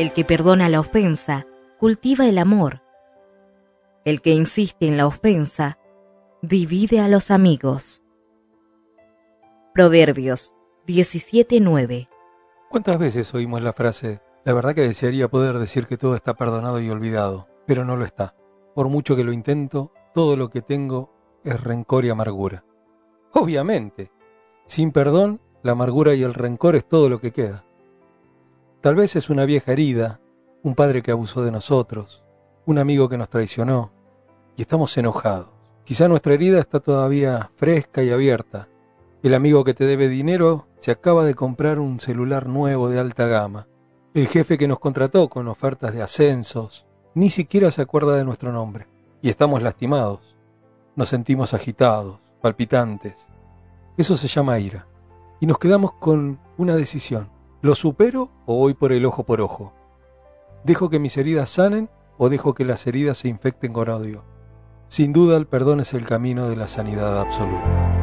El que perdona la ofensa cultiva el amor. El que insiste en la ofensa divide a los amigos. Proverbios 17:9 ¿Cuántas veces oímos la frase, la verdad que desearía poder decir que todo está perdonado y olvidado, pero no lo está? Por mucho que lo intento, todo lo que tengo es rencor y amargura. Obviamente, sin perdón, la amargura y el rencor es todo lo que queda. Tal vez es una vieja herida, un padre que abusó de nosotros, un amigo que nos traicionó, y estamos enojados. Quizá nuestra herida está todavía fresca y abierta. El amigo que te debe dinero se acaba de comprar un celular nuevo de alta gama. El jefe que nos contrató con ofertas de ascensos ni siquiera se acuerda de nuestro nombre. Y estamos lastimados. Nos sentimos agitados, palpitantes. Eso se llama ira. Y nos quedamos con una decisión. ¿Lo supero o voy por el ojo por ojo? ¿Dejo que mis heridas sanen o dejo que las heridas se infecten con odio? Sin duda el perdón es el camino de la sanidad absoluta.